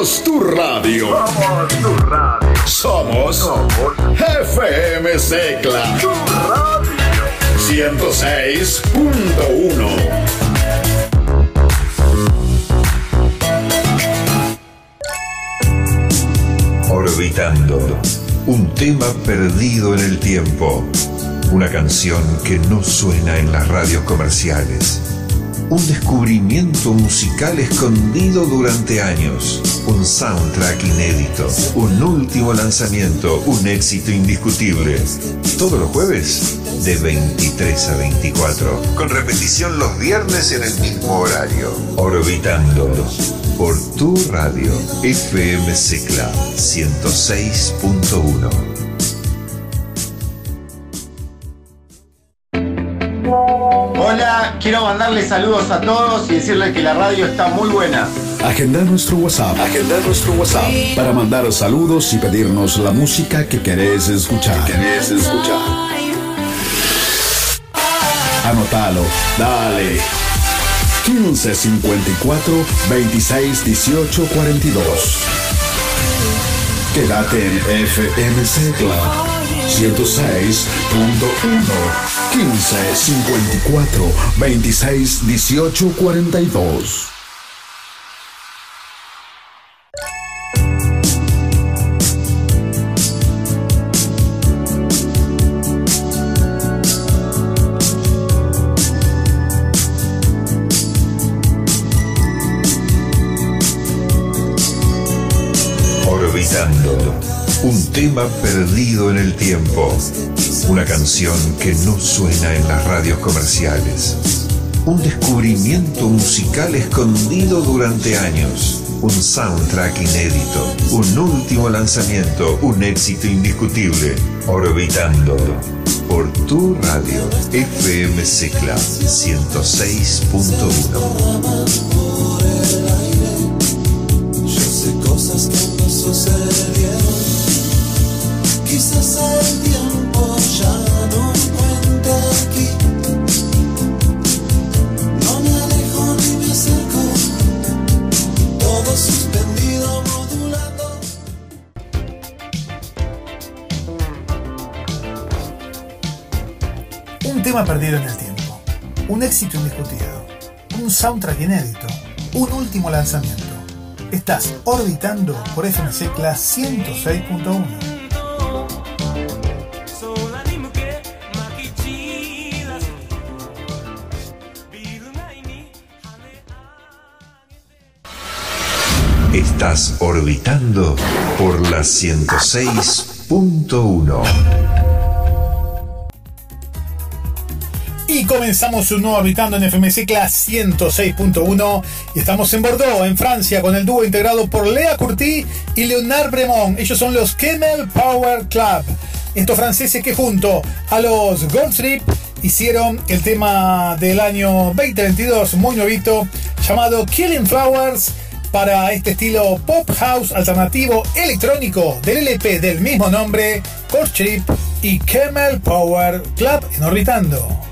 Somos tu radio. Somos tu radio. Somos, Somos FM Secla tu radio. 106.1. Orbitando. Un tema perdido en el tiempo. Una canción que no suena en las radios comerciales. Un descubrimiento musical escondido durante años. Un soundtrack inédito. Un último lanzamiento. Un éxito indiscutible. Todos los jueves de 23 a 24. Con repetición los viernes en el mismo horario. Orbitando. Por tu radio. FM Secla 106.1. quiero mandarles saludos a todos y decirles que la radio está muy buena. Agenda nuestro WhatsApp. Agenda nuestro WhatsApp. Para mandar saludos y pedirnos la música que querés escuchar. querés escuchar. Anótalo. Dale. 15 54 26 18 42. Quédate en FM Secla 106.1 15 54 26 18 42. Que no suena en las radios comerciales. Un descubrimiento musical escondido durante años. Un soundtrack inédito. Un último lanzamiento. Un éxito indiscutible. Orbitando. Por tu radio. FM Secla 106.1. Yo sé cosas que no sucedieron. Quizás el tiempo Un tema perdido en el tiempo, un éxito indiscutido, un soundtrack inédito, un último lanzamiento. Estás orbitando por FM Secla 106.1. orbitando por la 106.1. Y comenzamos un nuevo Orbitando en FM Secla 106.1 y estamos en Bordeaux, en Francia, con el dúo integrado por Lea Curti y Leonard Bremont. Ellos son los Kemmel Power Club. Estos franceses que junto a los Gold Trip hicieron el tema del año 2022, muy nuevito, llamado Killing Flowers para este estilo pop house alternativo electrónico del LP del mismo nombre, Gold Trip y Kemmel Power Club en Orbitando.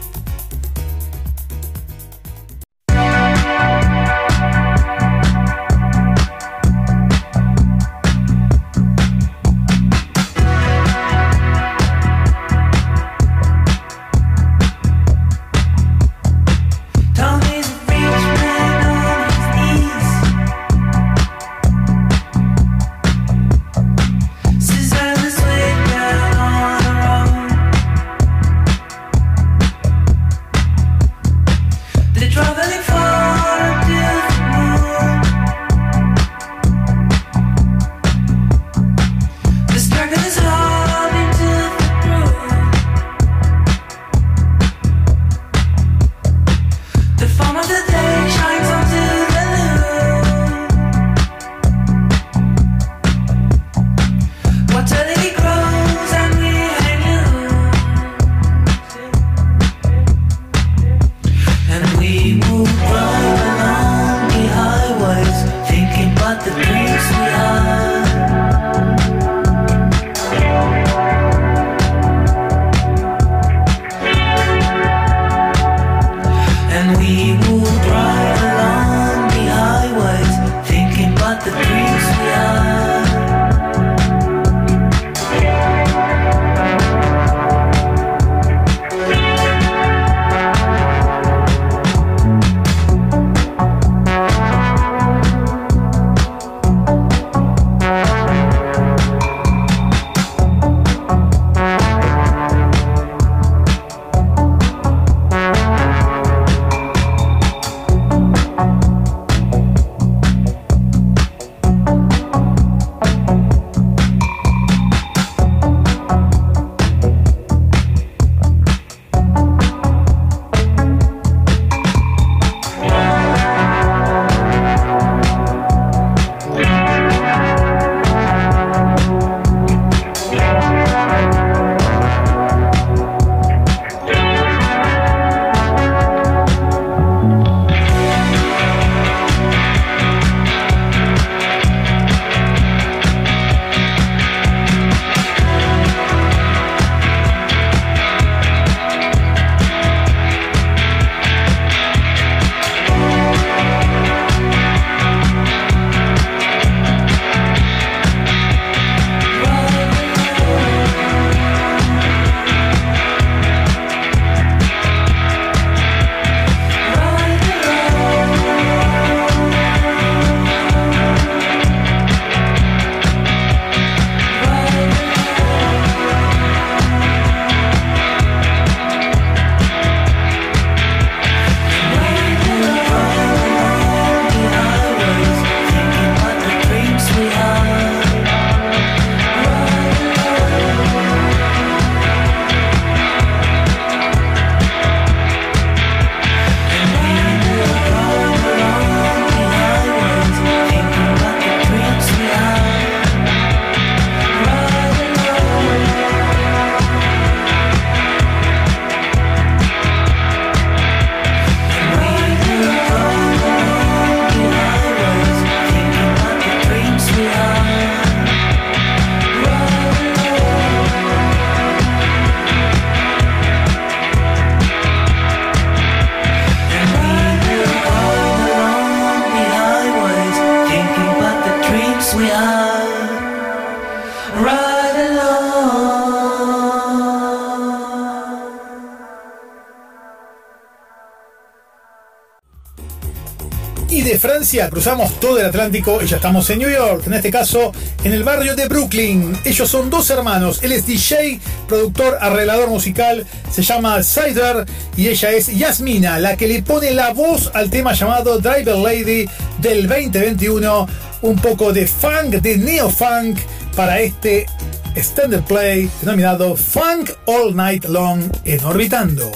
cruzamos todo el Atlántico y ya estamos en New York, en este caso en el barrio de Brooklyn. Ellos son dos hermanos, él es DJ, productor, arreglador musical, se llama Cider y ella es Yasmina, la que le pone la voz al tema llamado Driver Lady del 2021, un poco de funk, de neo-funk para este extended play denominado Funk All Night Long en Orbitando.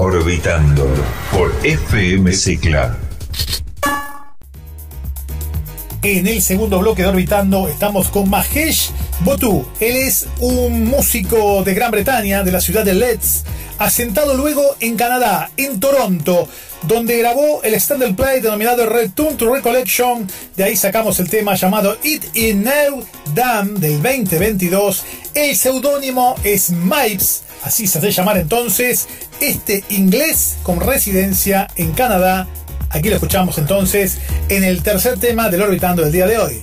Orbitando por FM Cicla. En el segundo bloque de Orbitando estamos con Mahesh Botu. Él es un músico de Gran Bretaña, de la ciudad de Leeds, asentado luego en Canadá, en Toronto, donde grabó el stand-up play denominado Return to Recollection. De ahí sacamos el tema llamado It In Now Damn del 2022. El seudónimo es Mipes, así se hace llamar entonces este inglés con residencia en Canadá. Aquí lo escuchamos entonces en el tercer tema del Orbitando del día de hoy.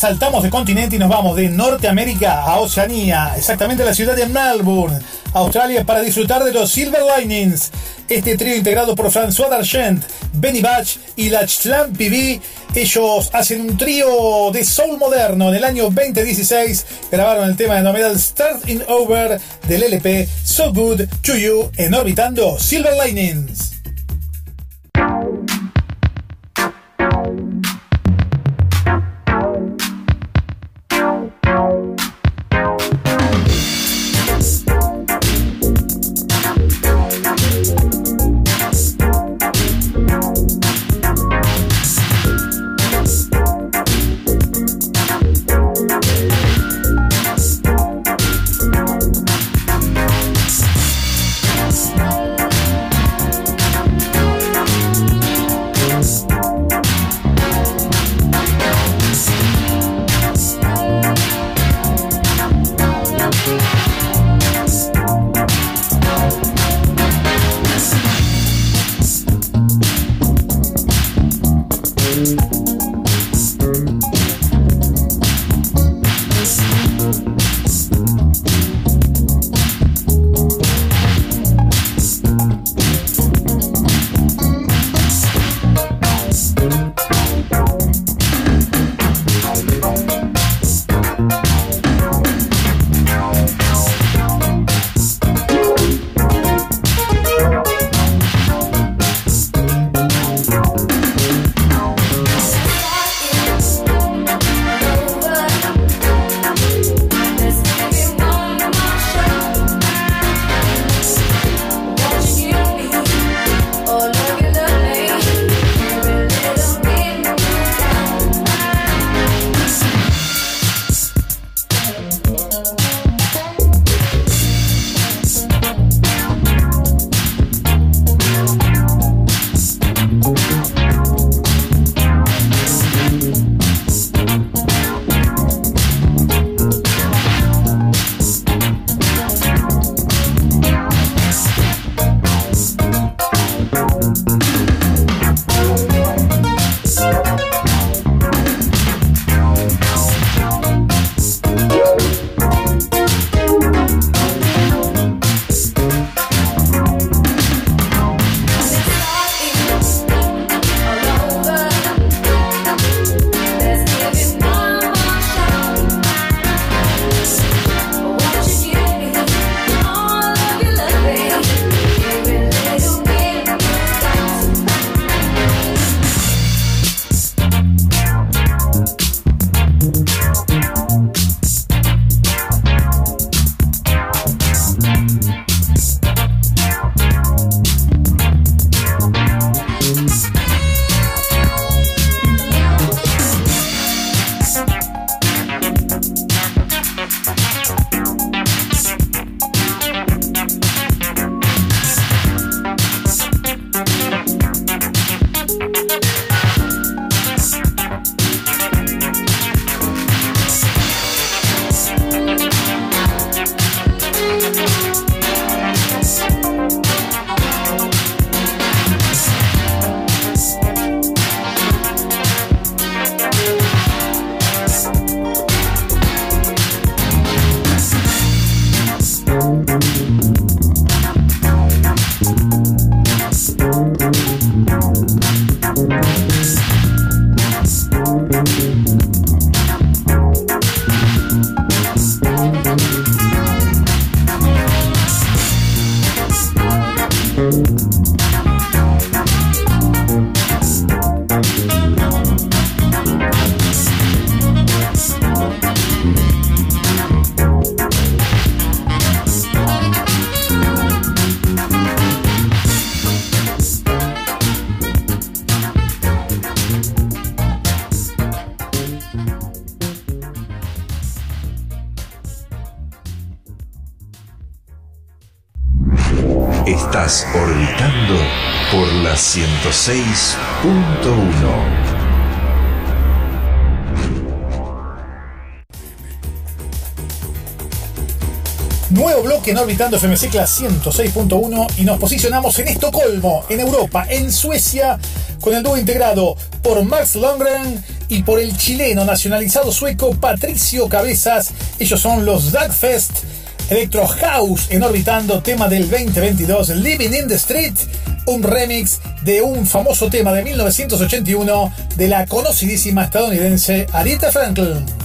Saltamos de continente y nos vamos de Norteamérica a Oceanía, exactamente a la ciudad de Melbourne, Australia, para disfrutar de los Silver Linings. Este trío integrado por François Dargent, Benny Batch y la PB. Ellos hacen un trío de soul moderno. En el año 2016 grabaron el tema denominado Starting Over del LP So Good to You en Orbitando Silver Linings. 106.1. Nuevo bloque en Orbitando FM Class 106.1 y nos posicionamos en Estocolmo, en Europa, en Suecia, con el dúo integrado por Max Lundgren y por el chileno nacionalizado sueco Patricio Cabezas. Ellos son los Dugfest. Electro House en Orbitando, tema del 2022, Living in the Street, un remix de un famoso tema de 1981 de la conocidísima estadounidense Aretha Franklin.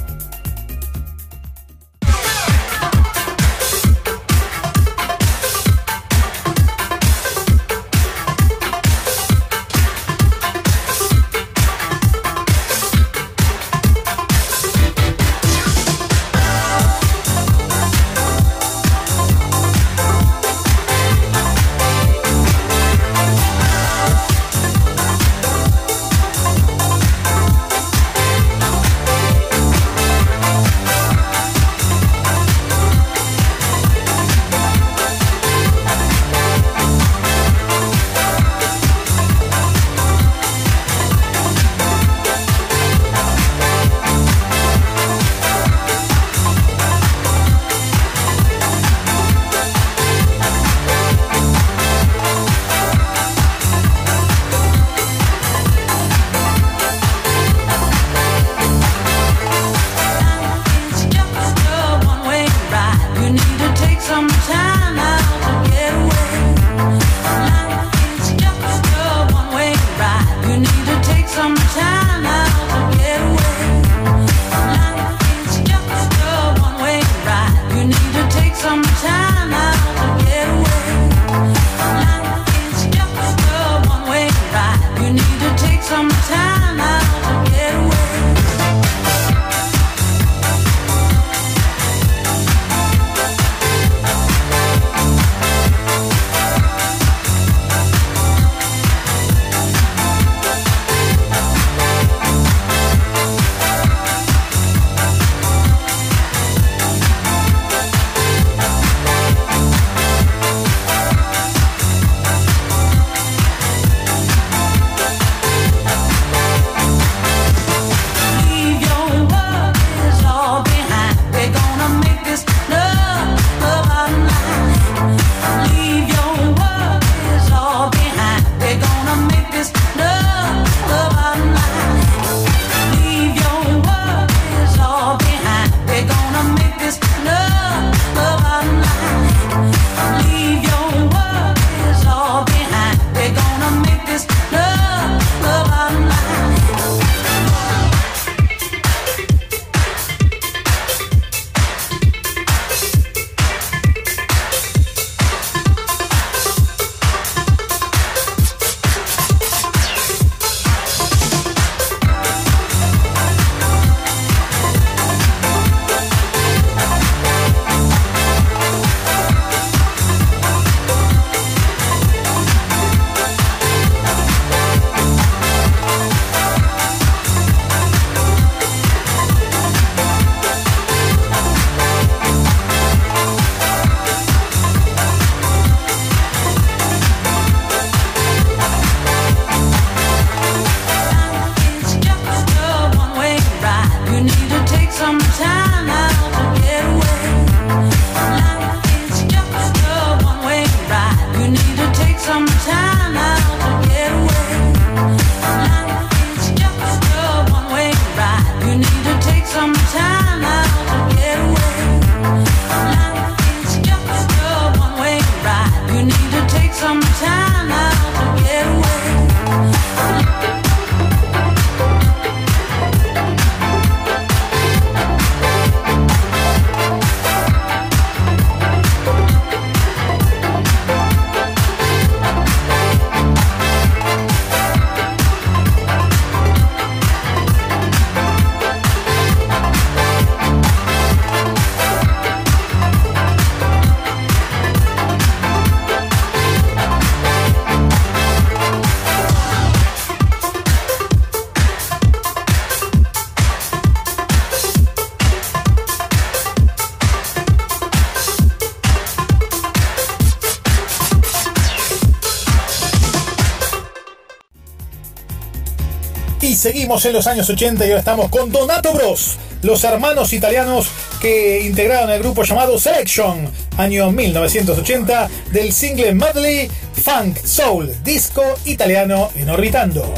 Seguimos en los años 80 y ahora estamos con Donato Bros, los hermanos italianos que integraron el grupo llamado Selection, año 1980, del single medley Funk, Soul, Disco Italiano en Orbitando.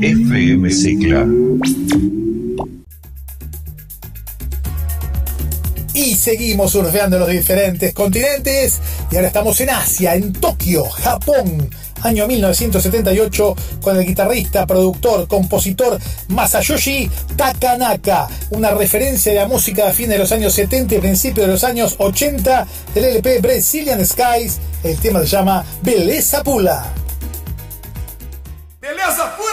FM Secla. Y seguimos surfeando los diferentes continentes. Y ahora estamos en Asia, en Tokio, Japón. Año 1978, con el guitarrista, productor, compositor Masayoshi Takanaka. Una referencia de la música a fines de los años 70 y principios de los años 80 del LP Brazilian Skies. El tema se llama Beleza Pula. Beleza pura,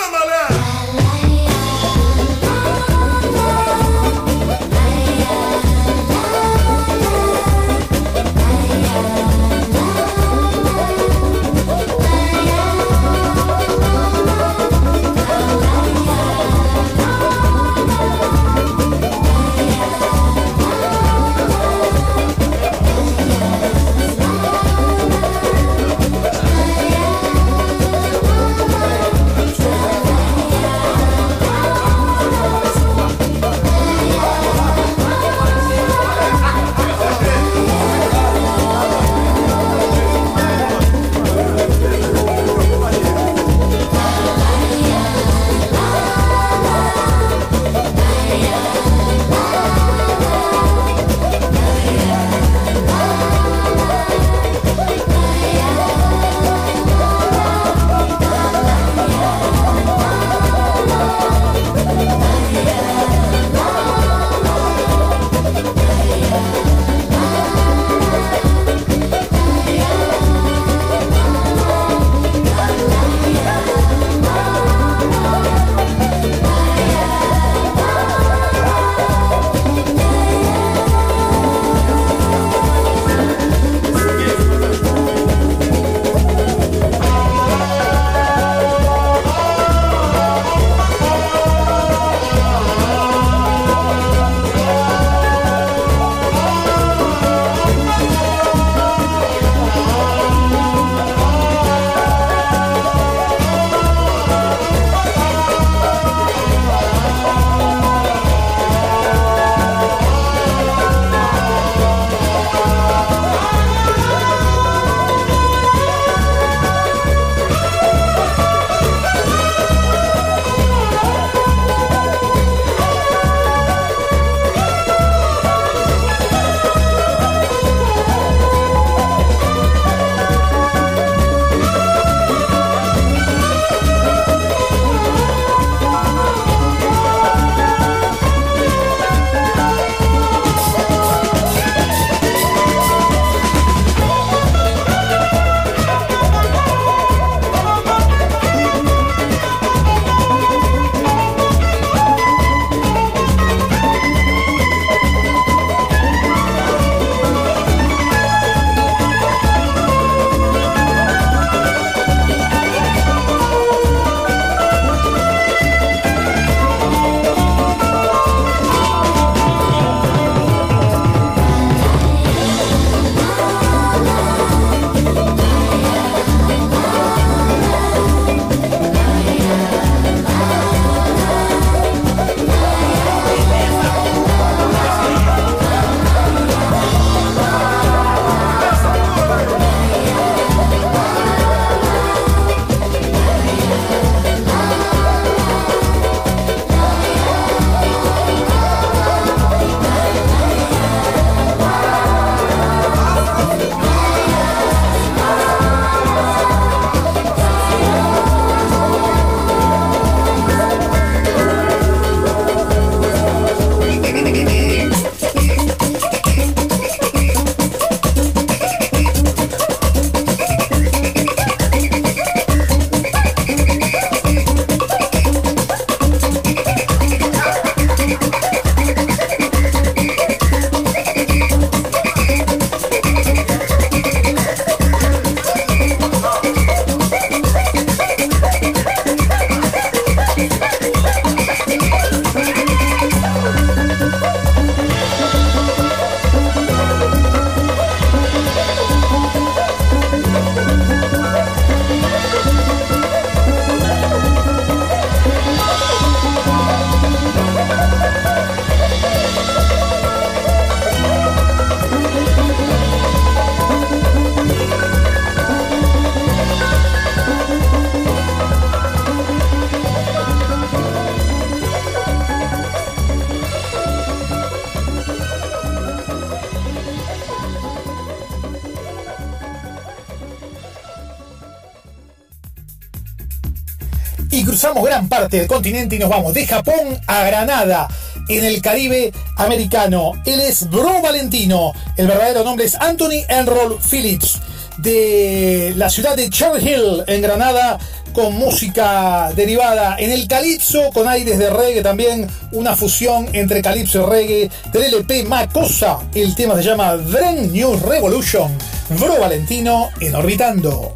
parte del continente y nos vamos de Japón a Granada, en el Caribe americano. Él es Bro Valentino, el verdadero nombre es Anthony Enroll Phillips, de la ciudad de Cherry Hill, en Granada, con música derivada en el calipso, con aires de reggae también, una fusión entre calipso y reggae del LP Macosa. El tema se llama Brand New Revolution. Bro Valentino en Orbitando.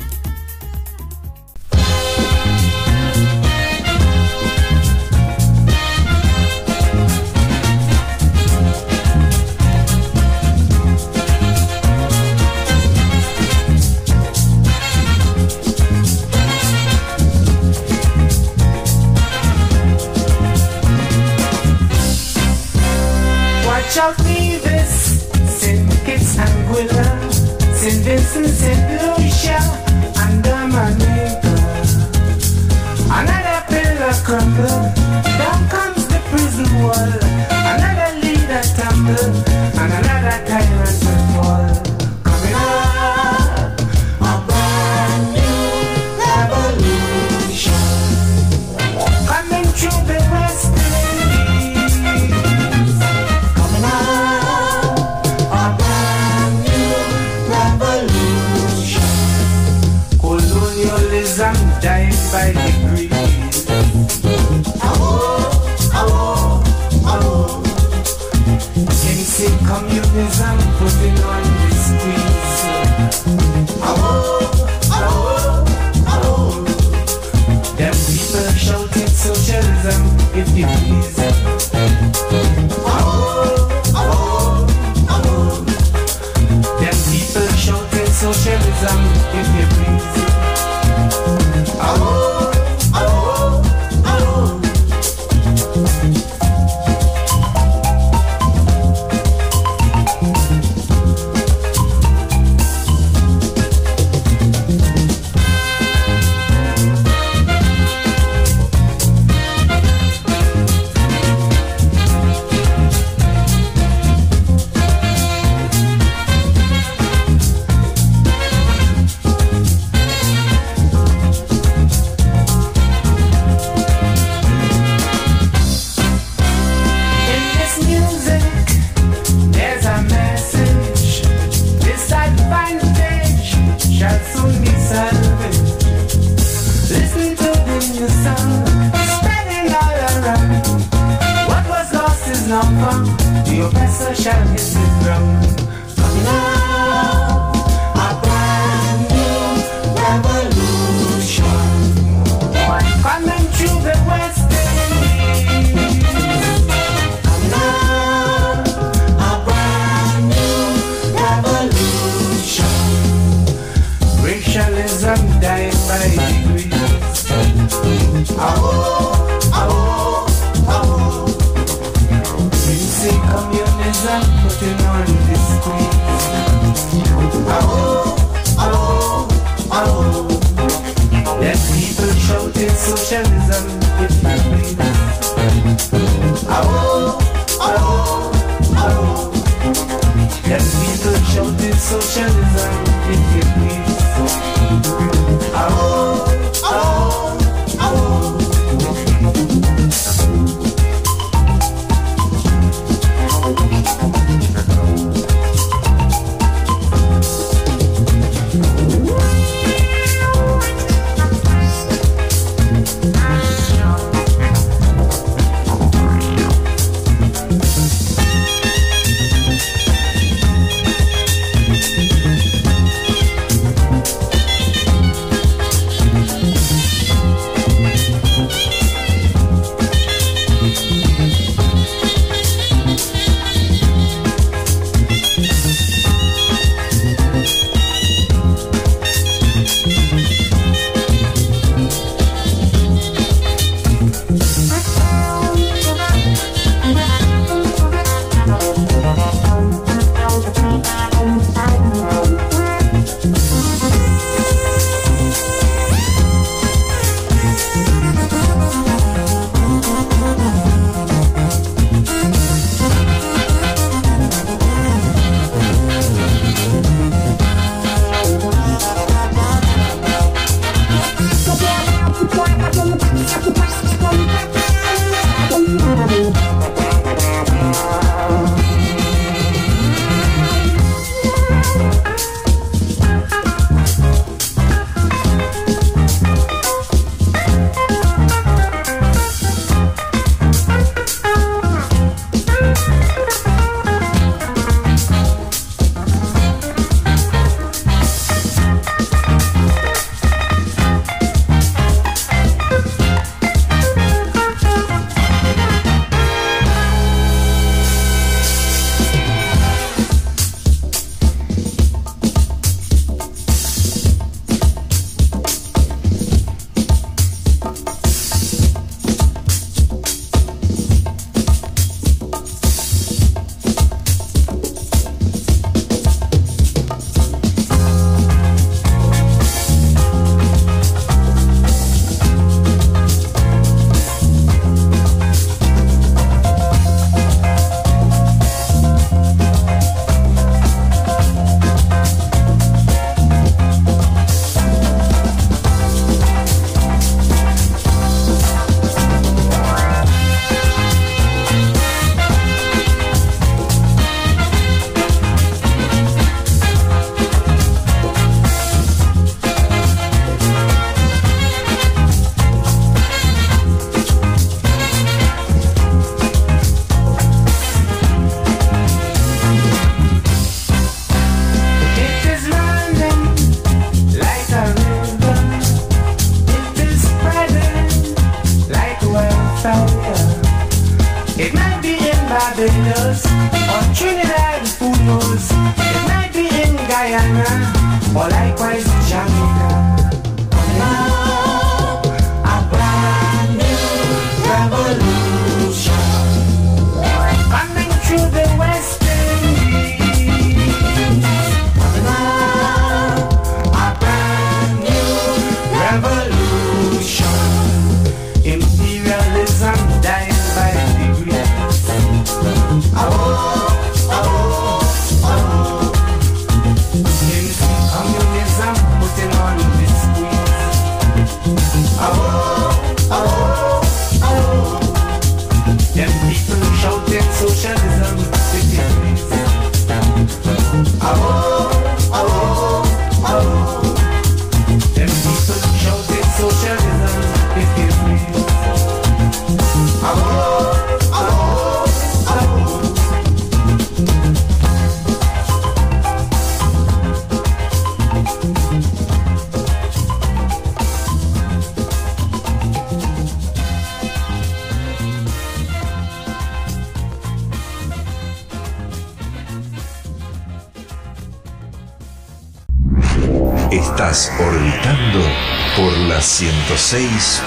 106.1.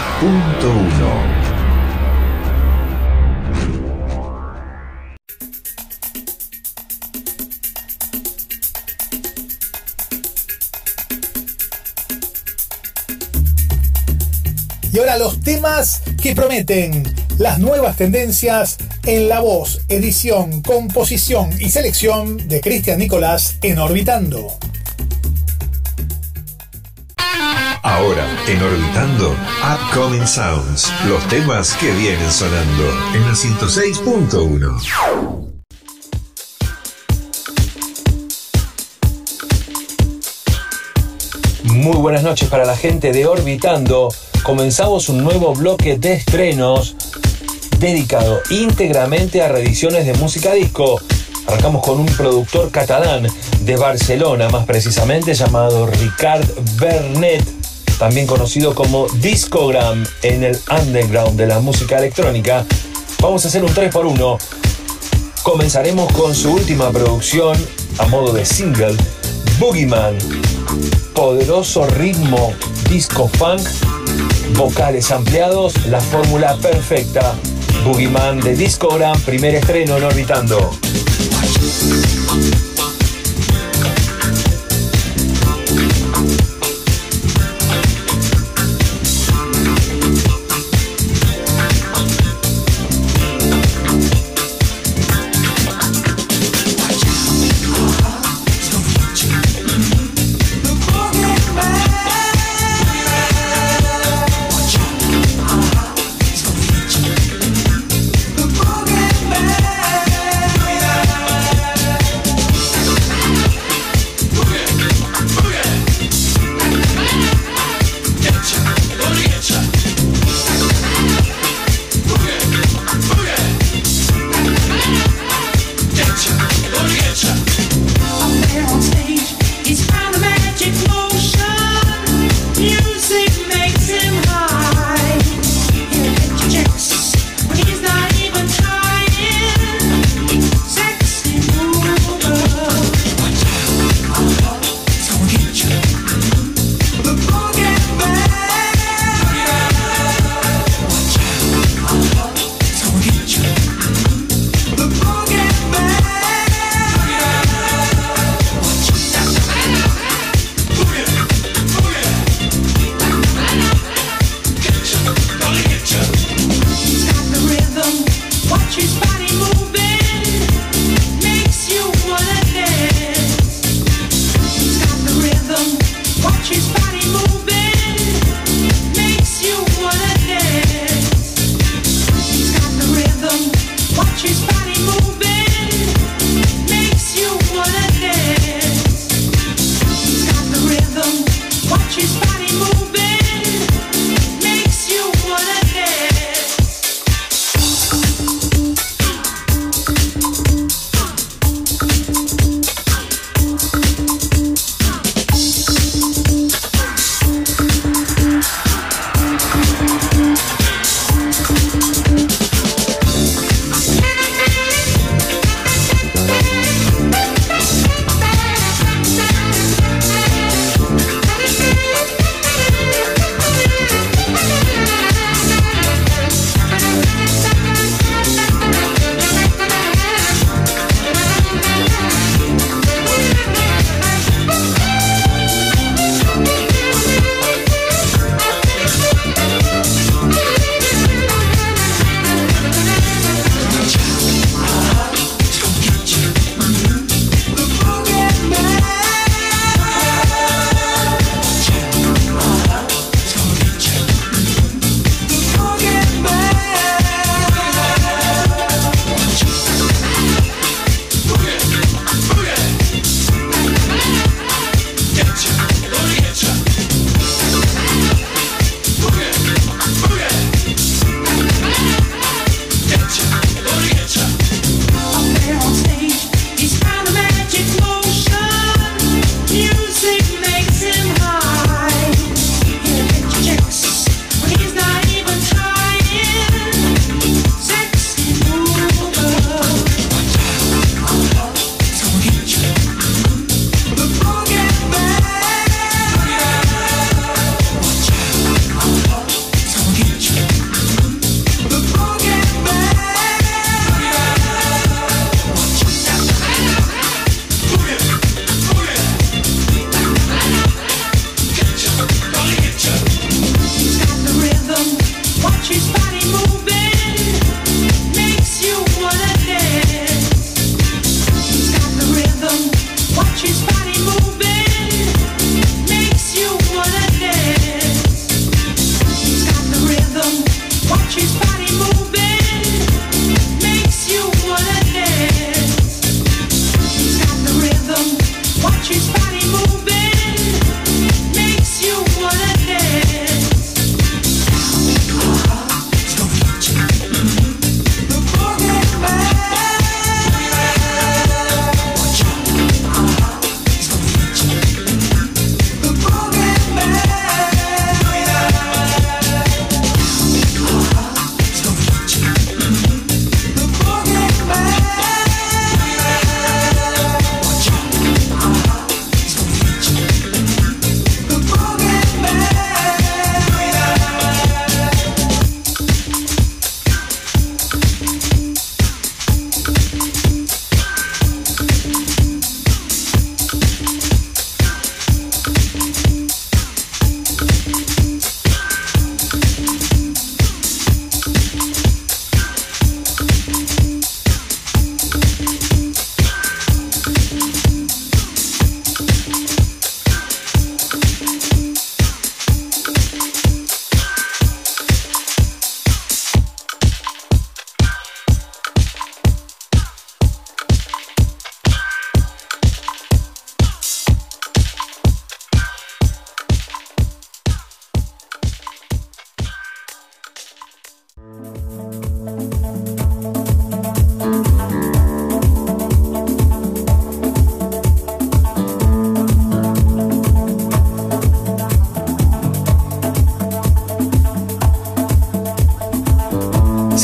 Y ahora los temas que prometen las nuevas tendencias en la voz, edición, composición y selección de Cristian Nicolás en Orbitando. Ahora, en Orbitando, Upcoming Sounds, los temas que vienen sonando en la 106.1. Muy buenas noches para la gente de Orbitando. Comenzamos un nuevo bloque de estrenos dedicado íntegramente a reediciones de música disco. Arrancamos con un productor catalán de Barcelona, más precisamente llamado Ricard Bernet, también conocido como Discogram en el underground de la música electrónica. Vamos a hacer un 3x1. Comenzaremos con su última producción a modo de single, Boogeyman. Poderoso ritmo disco funk, vocales ampliados, la fórmula perfecta. Boogeyman de Discogram, primer estreno en Orbitando.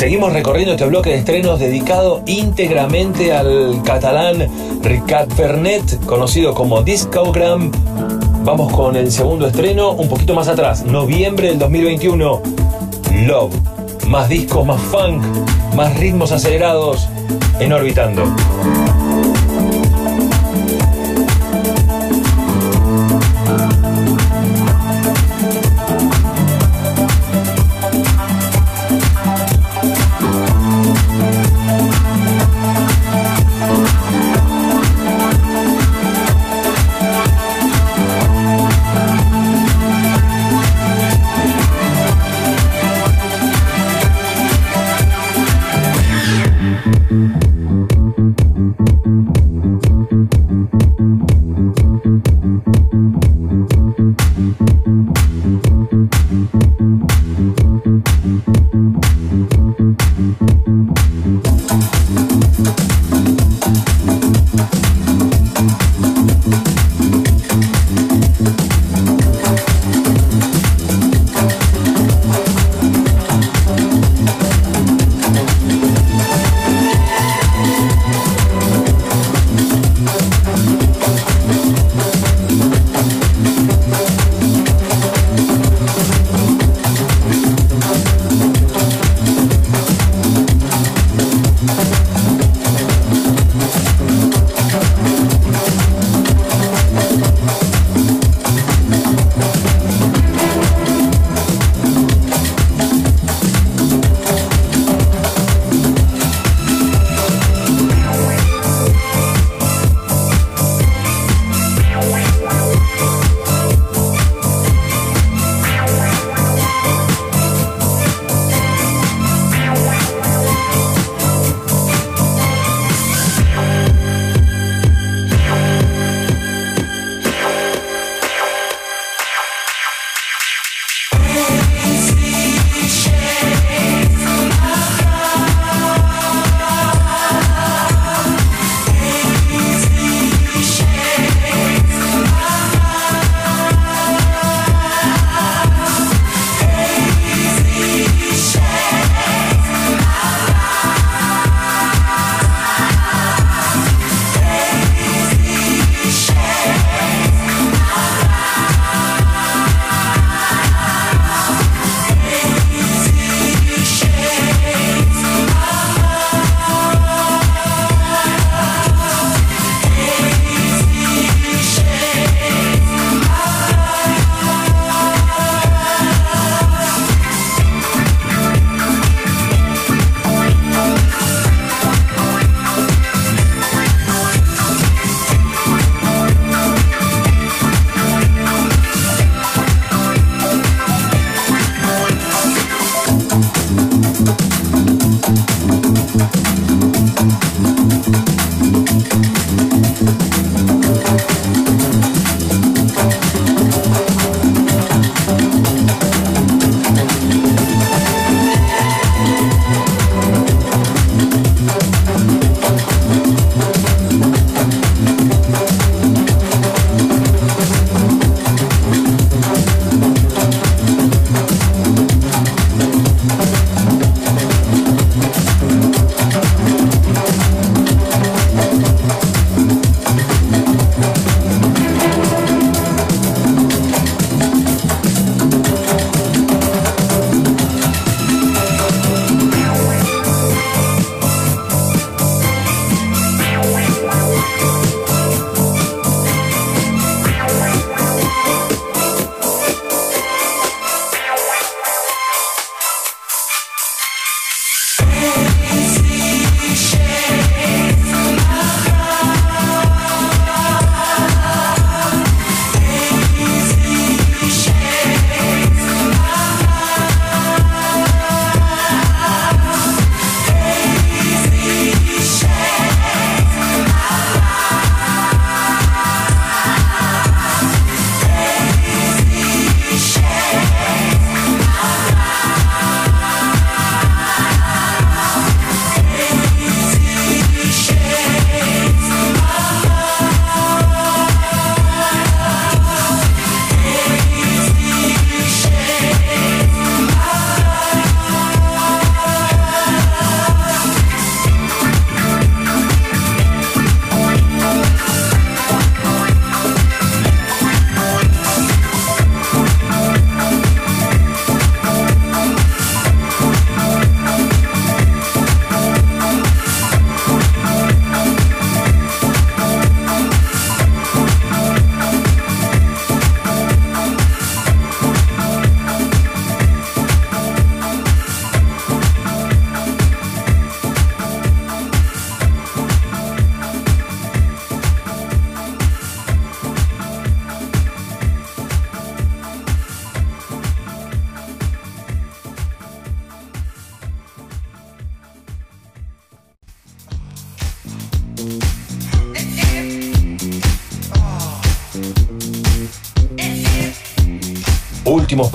Seguimos recorriendo este bloque de estrenos dedicado íntegramente al catalán Ricard Fernet, conocido como Discogram. Vamos con el segundo estreno, un poquito más atrás, noviembre del 2021. Love. Más discos, más funk, más ritmos acelerados en Orbitando.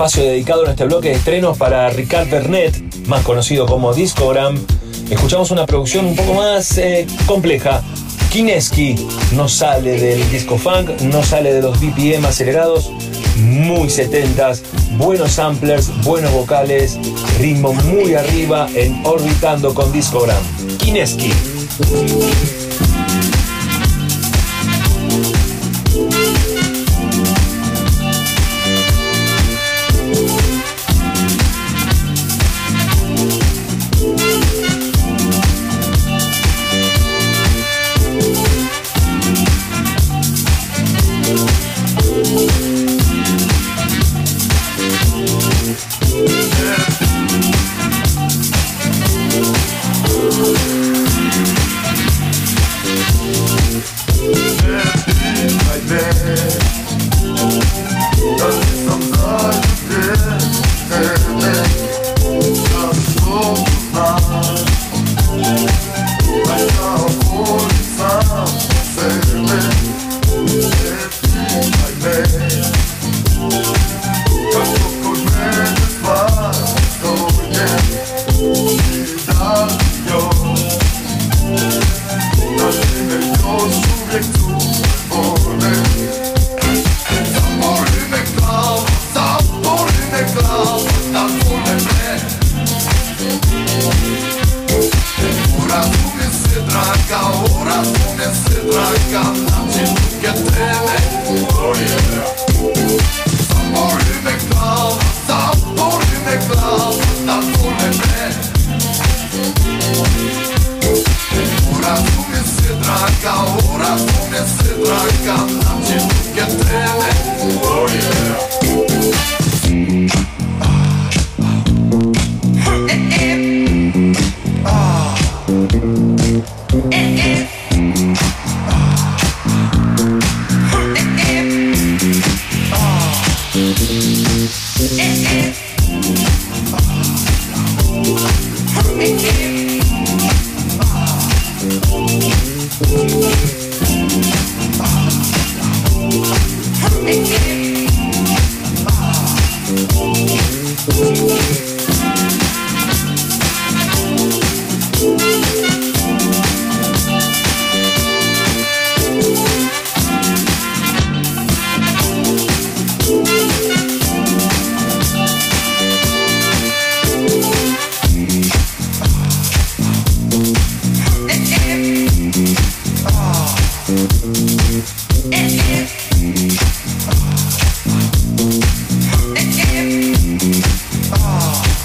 Espacio dedicado en este bloque de estrenos para Ricard Bernet, más conocido como Discogram. Escuchamos una producción un poco más eh, compleja. Kineski no sale del disco funk, no sale de los BPM acelerados, muy 70s, buenos samplers, buenos vocales, ritmo muy arriba en Orbitando con Discogram. Kineski.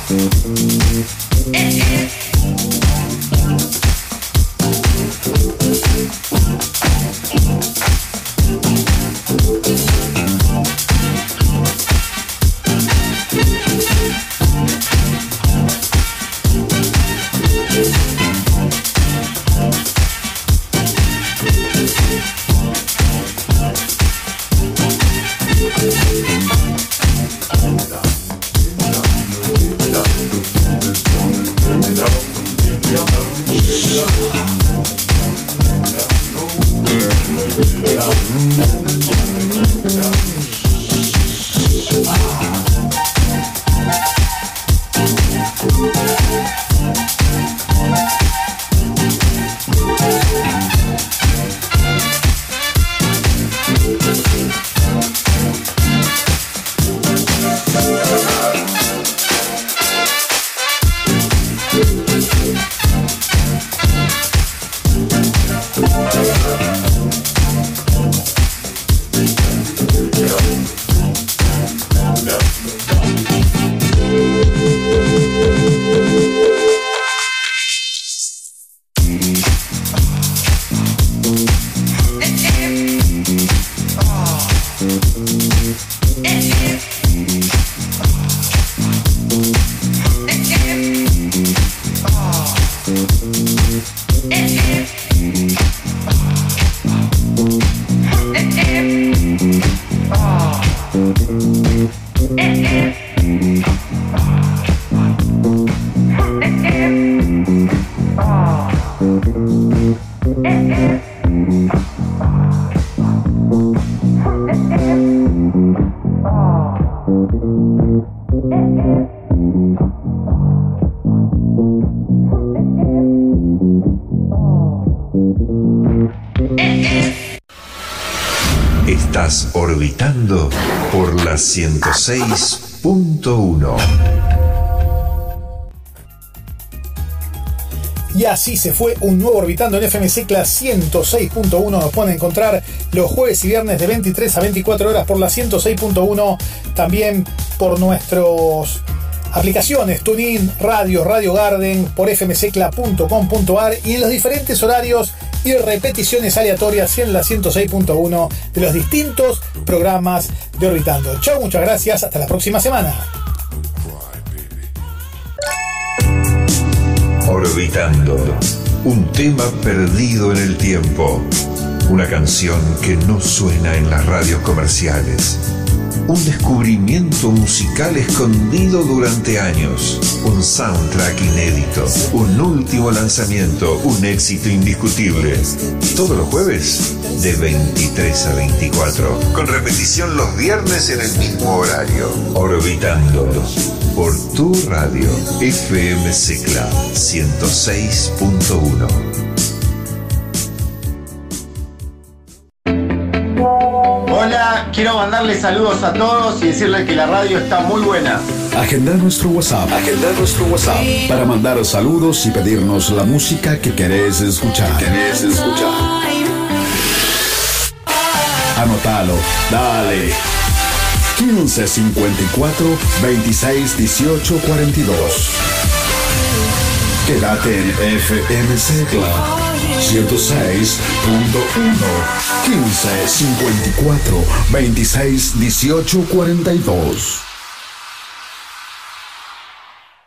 It is. Orbitando por la 106.1. Y así se fue un nuevo Orbitando en FM Class 106.1. Nos pueden encontrar los jueves y viernes de 23 a 24 horas por la 106.1. También por nuestros aplicaciones TuneIn, Radio, Radio Garden, por fmsecla.com.ar y en los diferentes horarios y repeticiones aleatorias en la 106.1 de los distintos programas de Orbitando. Chao, muchas gracias. Hasta la próxima semana. Orbitando. Un tema perdido en el tiempo. Una canción que no suena en las radios comerciales. Un descubrimiento musical escondido durante años. Un soundtrack inédito. Un último lanzamiento. Un éxito indiscutible. Todos los jueves de 23 a 24. Con repetición los viernes en el mismo horario. Orbitando. Por tu radio. FM Secla 106.1. Quiero mandarles saludos a todos y decirles que la radio está muy buena. Agenda nuestro WhatsApp. Agenda nuestro WhatsApp para mandar saludos y pedirnos la música que querés escuchar. querés escuchar. Anótalo. Dale. 15 54 26 18 42. Quédate en FM Secla 106.1 15 54 26 18 42.